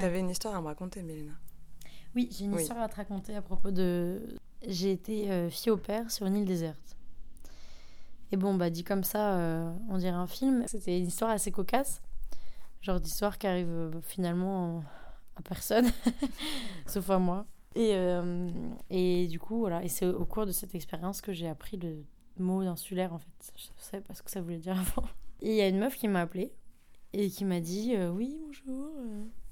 T'avais une histoire à me raconter, Mélina. Oui, j'ai une histoire à te raconter à propos de. J'ai été euh, fille au père sur une île déserte. Et bon, bah, dit comme ça, euh, on dirait un film. C'était une histoire assez cocasse. Genre d'histoire qui arrive euh, finalement à personne, sauf à moi. Et, et du coup, voilà. Et c'est au cours de cette expérience que j'ai appris le mot insulaire, en fait. Je savais pas ce que ça voulait dire avant. Et il y a une meuf qui m'a appelée et qui m'a dit Oui, bonjour.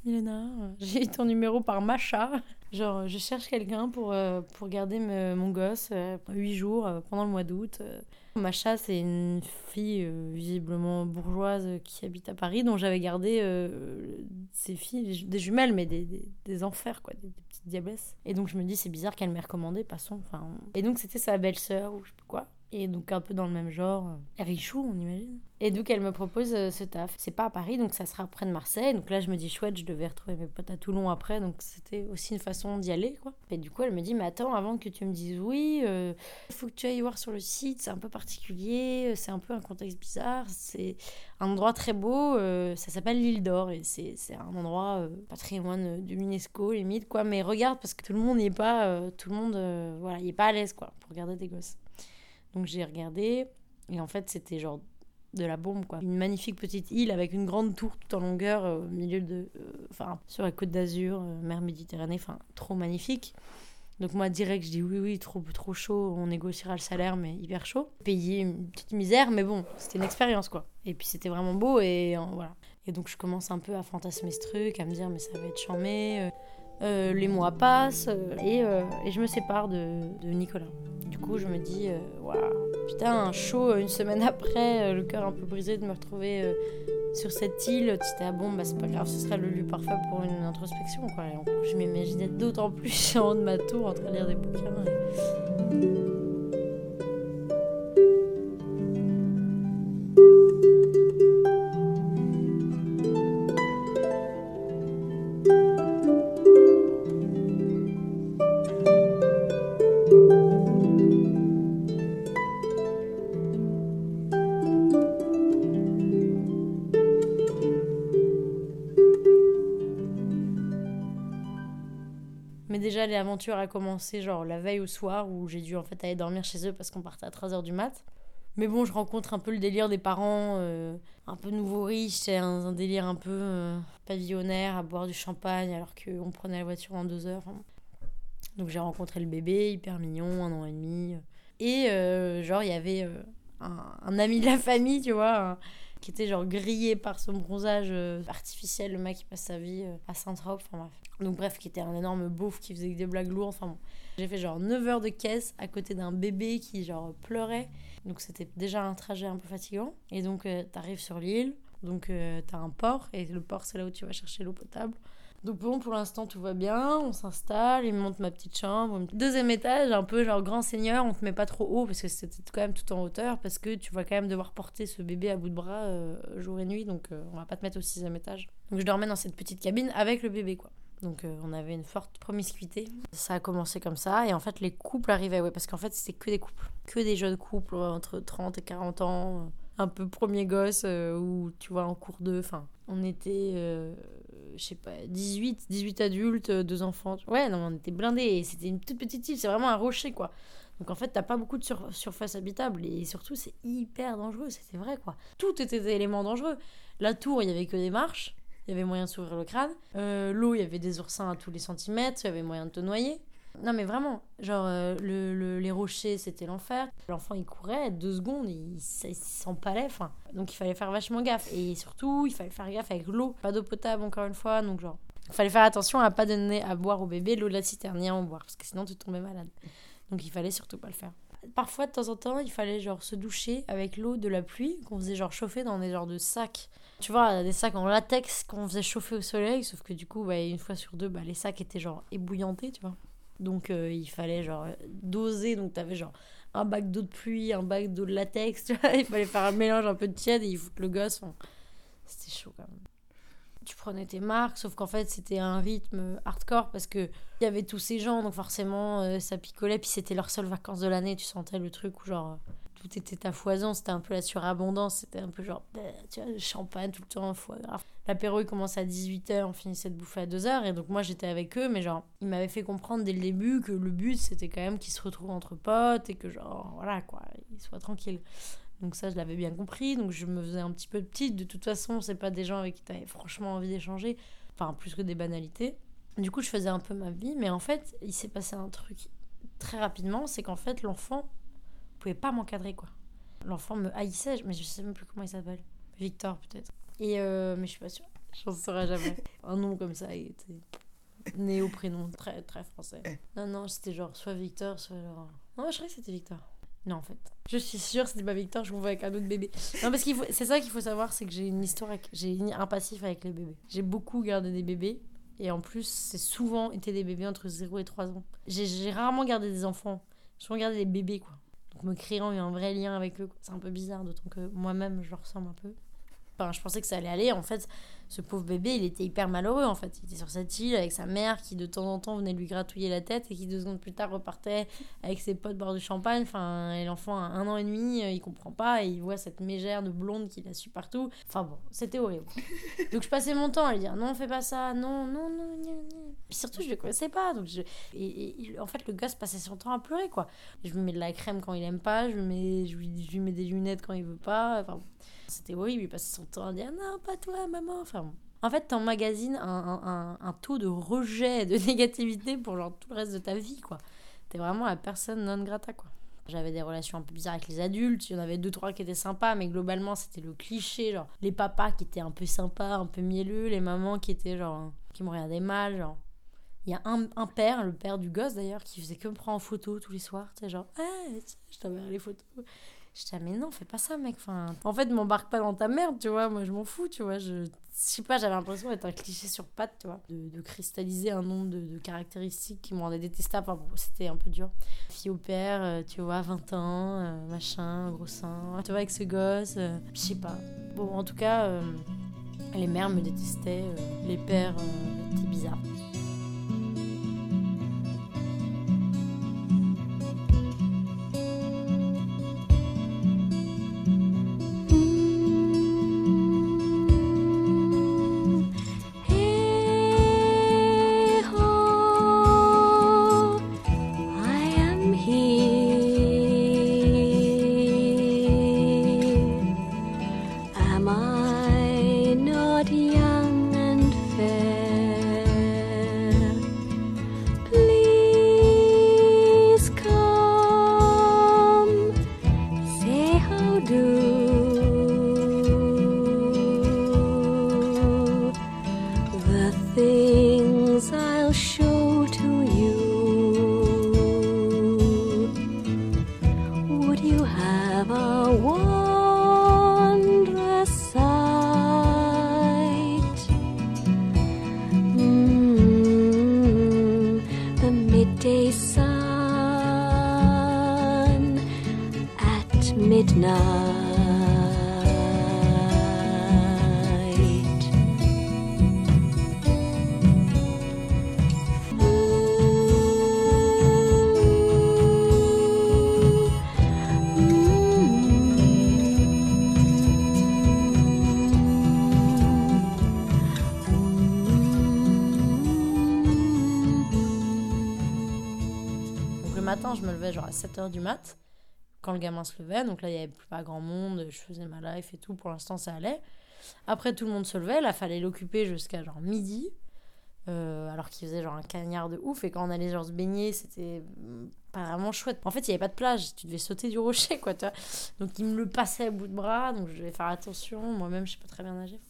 Milena, j'ai eu ton numéro par Macha. Genre, je cherche quelqu'un pour, euh, pour garder mon gosse euh, 8 jours euh, pendant le mois d'août. Euh. Macha, c'est une fille visiblement bourgeoise qui habite à Paris, dont j'avais gardé ses filles, des jumelles, mais des, des, enfers, quoi, des, petites diablesses. Et donc, je me dis, c'est bizarre qu'elle m'ait recommandé, passons. Enfin, et donc, c'était sa belle-sœur, ou je sais pas quoi. Et donc un peu dans le même genre. Richou, on imagine. Et donc elle me propose euh, ce taf. C'est pas à Paris, donc ça sera près de Marseille. Donc là je me dis chouette, je devais retrouver mes potes à Toulon après. Donc c'était aussi une façon d'y aller, quoi. Et du coup elle me dit, mais attends, avant que tu me dises oui, euh, il faut que tu ailles voir sur le site. C'est un peu particulier, c'est un peu un contexte bizarre. C'est un endroit très beau, euh, ça s'appelle l'île d'Or. Et c'est un endroit patrimoine de l'UNESCO, limite, quoi. Mais regarde, parce que tout le monde n'y est pas, tout le monde, voilà, il est pas à l'aise, quoi, pour regarder des gosses. Donc j'ai regardé, et en fait c'était genre de la bombe quoi. Une magnifique petite île avec une grande tour tout en longueur euh, au milieu de... Euh, enfin, sur la côte d'Azur, euh, mer Méditerranée, enfin, trop magnifique. Donc moi direct je dis oui oui trop trop chaud on négociera le salaire mais hyper chaud payer une petite misère mais bon c'était une expérience quoi et puis c'était vraiment beau et voilà et donc je commence un peu à fantasmer ce truc à me dire mais ça va être charmé euh, les mois passent euh, et, euh, et, je me sépare de, de, Nicolas. Du coup, je me dis, voilà, putain, un chaud une semaine après, le cœur un peu brisé de me retrouver sur cette île. C'était ah bon, bah c'est pas grave, ce serait le lieu parfait pour une introspection. Quoi. Je m'imaginais d'autant plus en haut de ma tour en train de lire des bouquins. L'aventure a commencé genre la veille au soir où j'ai dû en fait aller dormir chez eux parce qu'on partait à 3h du mat. Mais bon, je rencontre un peu le délire des parents, euh, un peu nouveau riche, c'est un, délire un peu euh, pavillonnaire, à boire du champagne alors qu'on prenait la voiture en deux heures. Donc j'ai rencontré le bébé, hyper mignon, un an et demi. Et euh, genre, il y avait un, ami de la famille, tu vois, qui était genre grillé par son bronzage artificiel, le mec qui passe sa vie à Saint-Tropez, enfin bref. Donc bref, qui était un énorme beauf qui faisait des blagues lourdes. Enfin bon. J'ai fait genre 9 heures de caisse à côté d'un bébé qui genre pleurait. Donc c'était déjà un trajet un peu fatigant. Et donc euh, t'arrives sur l'île. Donc euh, t'as un port. Et le port c'est là où tu vas chercher l'eau potable. Donc bon, pour l'instant tout va bien, on s'installe, il me monte ma petite chambre. Deuxième étage, un peu genre grand seigneur, on te met pas trop haut parce que c'était quand même tout en hauteur parce que tu vas quand même devoir porter ce bébé à bout de bras euh, jour et nuit, donc on va pas te mettre au sixième étage. Donc je dormais dans cette petite cabine avec le bébé quoi. Donc euh, on avait une forte promiscuité. Ça a commencé comme ça et en fait les couples arrivaient, ouais, parce qu'en fait c'était que des couples, que des jeunes couples entre 30 et 40 ans, euh, un peu premier gosse euh, ou tu vois en cours de, enfin on était, je sais pas, 18, 18 adultes, deux enfants. Ouais, non, on était blindés et c'était une toute petite île, c'est vraiment un rocher quoi. Donc en fait, t'as pas beaucoup de surface habitable et surtout c'est hyper dangereux, c'était vrai quoi. Tout était des éléments dangereux. La tour, il y avait que des marches il y avait moyen de s'ouvrir le crâne. Euh, l'eau, il y avait des oursins à tous les centimètres, il y avait moyen de te noyer. Non mais vraiment, genre euh, le, les rochers c'était l'enfer. L'enfant il courait, deux secondes, il, s'empalait. Enfin, donc il fallait faire vachement gaffe. Et surtout, il fallait faire gaffe avec l'eau. Pas d'eau potable encore une fois, donc genre... Il fallait faire attention à pas donner à boire au bébé l'eau de la citerne, en boire, parce que sinon tu tombais malade. Donc il fallait surtout pas le faire. Parfois de temps en temps, il fallait genre se doucher avec l'eau de la pluie qu'on faisait genre chauffer dans des genres de sacs tu vois, des sacs en latex qu'on faisait chauffer au soleil, sauf que du coup, bah, une fois sur deux, bah, les sacs étaient genre ébouillantés, tu vois. Donc euh, il fallait genre doser, donc t'avais genre un bac d'eau de pluie, un bac d'eau de latex, tu vois. Il fallait faire un mélange un peu de tiède et il foutre le gosse. c'était chaud quand même. Tu prenais tes marques, sauf qu'en fait c'était un rythme hardcore parce que il y avait tous ces gens, donc forcément euh, ça picolait, puis c'était leur seule vacances de l'année, tu sentais le truc où genre tout était à foison, c'était un peu la surabondance, c'était un peu genre, bah, tu vois, champagne tout le temps, foie gras. L'apéro, il commençait à 18h, on finissait de bouffer à 2h, et donc moi j'étais avec eux, mais genre, ils m'avaient fait comprendre dès le début que le but c'était quand même qu'ils se retrouvent entre potes, et que genre, voilà quoi, ils soient tranquilles. Donc ça, je l'avais bien compris, donc je me faisais un petit peu petite. De toute façon, c'est pas des gens avec qui tu avais franchement envie d'échanger, enfin, plus que des banalités. Du coup, je faisais un peu ma vie, mais en fait, il s'est passé un truc très rapidement, c'est qu'en fait, l'enfant pouvait pas m'encadrer, quoi. L'enfant me haïssait, mais je sais même plus comment il s'appelle. Victor, peut-être. Et euh, mais je suis pas sûre. J'en saurais jamais. Un nom comme ça, il était né au prénom, très, très français. Eh. Non, non, c'était genre soit Victor, soit genre... Non, je croyais que c'était Victor. Non, en fait. Je suis sûre que c'était pas Victor, je vois avec un autre bébé. Non, parce qu'il faut... c'est ça qu'il faut savoir, c'est que j'ai une histoire, avec... j'ai un passif avec les bébés. J'ai beaucoup gardé des bébés. Et en plus, c'est souvent été des bébés entre 0 et 3 ans. J'ai rarement gardé des enfants. J'ai souvent gardé des bébés, quoi. Me créant un vrai lien avec eux, c'est un peu bizarre, d'autant que moi-même, je leur ressemble un peu. Enfin, je pensais que ça allait aller. En fait, ce pauvre bébé, il était hyper malheureux. En fait, il était sur cette île avec sa mère qui de temps en temps venait lui gratouiller la tête et qui deux secondes plus tard repartait avec ses potes boire du champagne. Enfin, et l'enfant a un an et demi, euh, il comprend pas et il voit cette mégère de blonde qu'il a su partout. Enfin bon, c'était horrible. Donc je passais mon temps à lui dire non, fais pas ça, non, non, non, non. Puis surtout, je le connaissais pas. Donc je... et, en fait, le gosse passait son temps à pleurer quoi. Je lui mets de la crème quand il aime pas, je lui mets, je lui, je lui mets des lunettes quand il veut pas. Enfin, c'était horrible, il passait son temps à dire non, pas toi, maman. Enfin, en fait, t'emmagasines un, un, un, taux de rejet, de négativité pour genre, tout le reste de ta vie, quoi. T'es vraiment la personne non grata, quoi. J'avais des relations un peu bizarres avec les adultes. Il y en avait deux, trois qui étaient sympas, mais globalement, c'était le cliché. Genre, les papas qui étaient un peu sympas, un peu mielleux, les mamans qui étaient genre, qui me regardaient mal. Genre, il y a un, un, père, le père du gosse d'ailleurs, qui faisait que me prendre en photo tous les soirs. Tu sais, genre, hey, je t'enverrai les photos. Je disais, mais non, fais pas ça, mec. Enfin, en fait, m'embarque pas dans ta merde, tu vois. Moi, je m'en fous, tu vois. Je, sais pas, j'avais l'impression d'être un cliché sur patte, tu vois. De, cristalliser un nombre de, caractéristiques qui me rendaient détestable. Enfin, bon, c'était un peu dur. Fille au père, euh, tu vois, 20 ans, euh, machin, gros sein. Tu vois, avec ce gosse, euh, je sais pas. Bon, en tout cas, les mères me détestaient, les pères étaient bizarres. Je me genre à 7h du mat, quand le gamin se levait. Donc là, il n'y avait plus pas grand monde, je faisais ma life et tout. Pour l'instant, ça allait. Après, tout le monde se levait. Là, fallait l'occuper jusqu'à genre midi. Euh, alors qu'il faisait genre un cagnard de ouf. Et quand on allait genre se baigner, c'était pas vraiment chouette. En fait, il n'y avait pas de plage. Tu devais sauter du rocher, quoi. Donc, il me le passait à bout de bras. Donc, je devais faire attention. Moi-même, je sais pas très bien nager.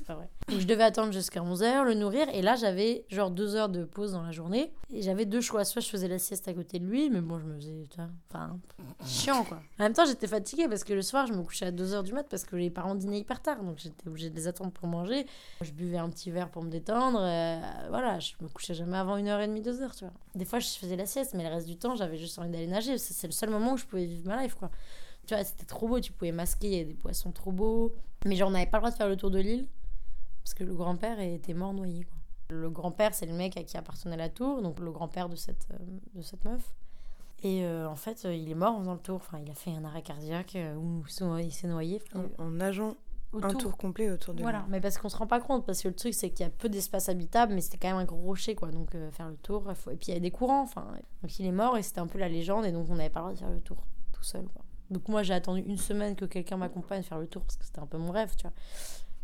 C'est pas vrai. je devais attendre jusqu'à 11h, le nourrir. Et là, j'avais genre deux heures de pause dans la journée. Et j'avais deux choix. Soit je faisais la sieste à côté de lui, mais bon, je me faisais. Enfin, chiant quoi. En même temps, j'étais fatiguée parce que le soir, je me couchais à 2h du mat parce que les parents dînaient hyper tard. Donc j'étais obligée de les attendre pour manger. Je buvais un petit verre pour me détendre. Euh, voilà, je me couchais jamais avant 1h30, 2h, tu vois. Des fois, je faisais la sieste, mais le reste du temps, j'avais juste envie d'aller nager. C'est le seul moment où je pouvais vivre ma life quoi. Tu vois, c'était trop beau. Tu pouvais masquer, il y avait des poissons trop beaux. Mais genre, on n'avait pas le droit de faire le tour de l'île parce que le grand-père était mort noyé. Le grand-père, c'est le mec à qui appartenait la tour, donc le grand-père de cette, euh, de cette meuf. Et euh, en fait, euh, il est mort en faisant le tour. Enfin, il a fait un arrêt cardiaque ou il s'est noyé. En, en nageant un tour complet autour de Voilà, mais parce qu'on se rend pas compte, parce que le truc c'est qu'il y a peu d'espace habitable, mais c'était quand même un gros rocher quoi, donc faire le tour, faut... et puis il y a des courants, enfin, donc il est mort et c'était un peu la légende, et donc on n'avait pas le droit de faire le tour tout seul quoi. Donc moi j'ai attendu une semaine que quelqu'un m'accompagne faire le tour, parce que c'était un peu mon rêve, tu vois.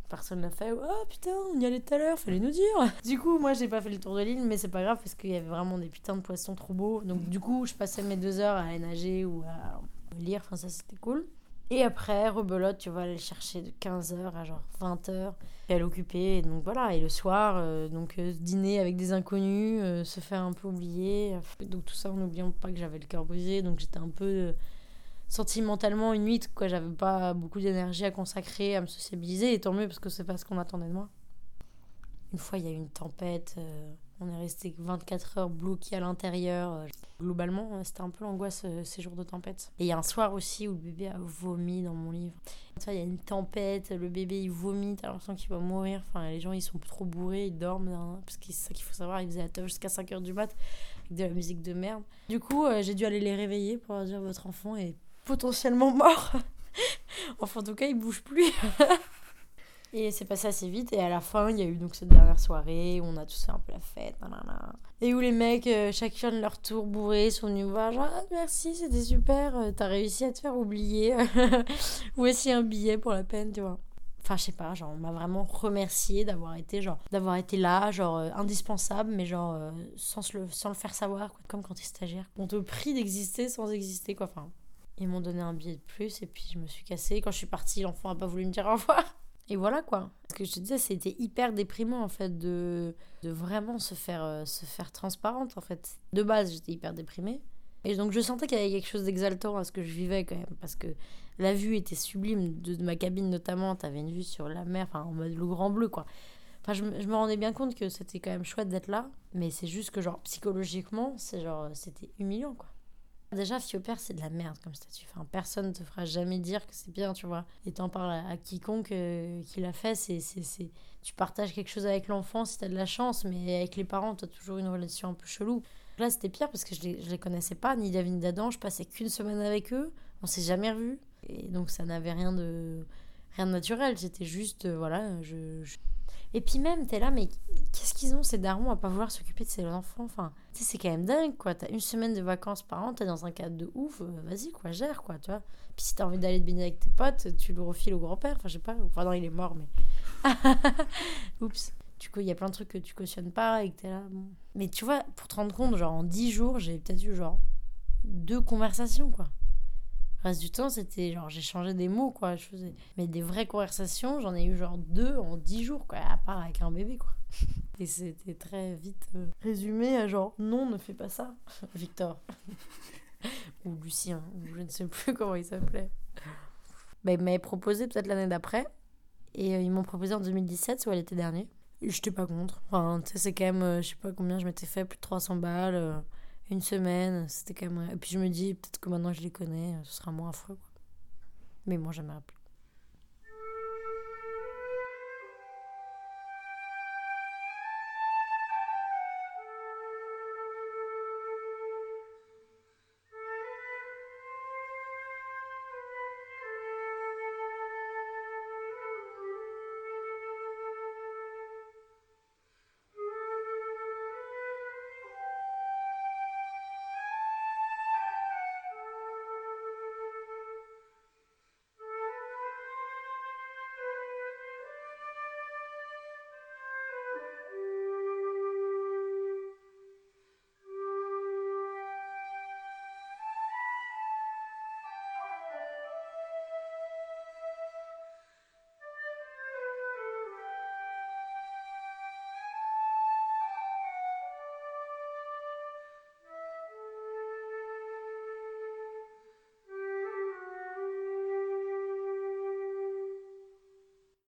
Personne l'a fait. Oh putain, on y allait tout à l'heure, fallait nous dire. Du coup, moi, j'ai pas fait le tour de l'île, mais c'est pas grave parce qu'il y avait vraiment des putains de poissons trop beaux. Donc, du coup, je passais mes deux heures à aller nager ou à lire. Enfin, ça, c'était cool. Et après, rebelote, tu vas aller chercher de 15h à genre 20h. Et elle occupée. donc voilà. Et le soir, euh, donc euh, dîner avec des inconnus, euh, se faire un peu oublier. Donc tout ça en n'oubliant pas que j'avais le cœur brisé. Donc j'étais un peu sentimentalement une nuit, quoi. J'avais pas beaucoup d'énergie à consacrer, à me sociabiliser, et tant mieux parce que c'est pas ce qu'on attendait de moi. Une fois, il y a eu une tempête, euh, on est resté 24 heures bloqué à l'intérieur. Euh, globalement, euh, c'était un peu l'angoisse ces jours de tempête. Et il y a un soir aussi où le bébé a vomi dans mon livre. Il y a une tempête, le bébé il vomit, t'as l'impression qu'il va mourir. Enfin, les gens ils sont trop bourrés, ils dorment. Hein, parce que c'est ça qu'il faut savoir, ils faisaient la jusqu'à 5 heures du mat avec de la musique de merde. Du coup, j'ai dû aller les réveiller pour leur dire votre enfant potentiellement mort. enfin, en tout cas, il bouge plus. et c'est passé assez vite. Et à la fin, il y a eu donc cette dernière soirée où on a tous fait un peu la fête. Et où les mecs, euh, chacun de leur tour bourré, sont venus voir genre ah, merci, c'était super, euh, t'as réussi à te faire oublier. Voici un billet pour la peine, tu vois. Enfin, je sais pas, genre, on m'a vraiment remercié d'avoir été, genre, d'avoir été là, genre, euh, indispensable, mais genre, sans, le, sans le faire savoir, quoi. Comme quand t'es stagiaire. On te prie d'exister sans exister, quoi. Enfin, ils m'ont donné un billet de plus et puis je me suis cassée. Quand je suis partie, l'enfant a pas voulu me dire au revoir. Et voilà quoi. Ce que je te disais, c'était hyper déprimant en fait de, de vraiment se faire, euh, se faire transparente en fait. De base, j'étais hyper déprimée. Et donc je sentais qu'il y avait quelque chose d'exaltant à ce que je vivais quand même. Parce que la vue était sublime. De, ma cabine notamment, t'avais une vue sur la mer, enfin en mode le grand bleu quoi. Enfin, je, je me rendais bien compte que c'était quand même chouette d'être là. Mais c'est juste que genre psychologiquement, c'est genre, c'était humiliant quoi. Déjà, Fiopère, c'est de la merde comme statut. Enfin, personne ne te fera jamais dire que c'est bien, tu vois. Et t'en parles à, quiconque euh, qui l'a fait, c'est, c'est, Tu partages quelque chose avec l'enfant si t'as de la chance, mais avec les parents, t'as toujours une relation un peu chelou. Là, c'était pire parce que je les, je les connaissais pas, ni David ni Dadan. Je passais qu'une semaine avec eux. On s'est jamais revus. Et donc, ça n'avait rien de, rien de naturel. C'était juste, euh, voilà, je et puis même, t'es là, mais qu'est-ce qu'ils ont ces darons à pas vouloir s'occuper de ses enfants Enfin, tu sais, c'est quand même dingue, quoi. T'as une semaine de vacances par an, t'es dans un cadre de ouf, euh, vas-y, quoi, gère, quoi, tu vois. Puis si t'as envie d'aller te baigner avec tes potes, tu le refiles au grand-père, enfin, je sais pas. Enfin, non, il est mort, mais. Oups. Du coup, il y a plein de trucs que tu cautionnes pas et que t'es là. Mais tu vois, pour te rendre compte, genre en 10 jours, j'ai peut-être eu genre deux conversations, quoi reste du temps, c'était genre, j'ai changé des mots, quoi. Je faisais... Mais des vraies conversations, j'en ai eu genre deux en dix jours, quoi, à part avec un bébé, quoi. Et c'était très vite euh, résumé à genre, non, ne fais pas ça, Victor. ou Lucien, ou je ne sais plus comment il s'appelait. Bah, il m'avait proposé peut-être l'année d'après. Et euh, ils m'ont proposé en 2017, soit l'été dernier. J'étais pas contre. Enfin, tu sais, c'est quand même, euh, je sais pas combien je m'étais fait, plus de 300 balles une semaine, c'était quand même. Et puis je me dis, peut-être que maintenant je les connais, ce sera moins affreux. Quoi. Mais moi, j'aimerais plus.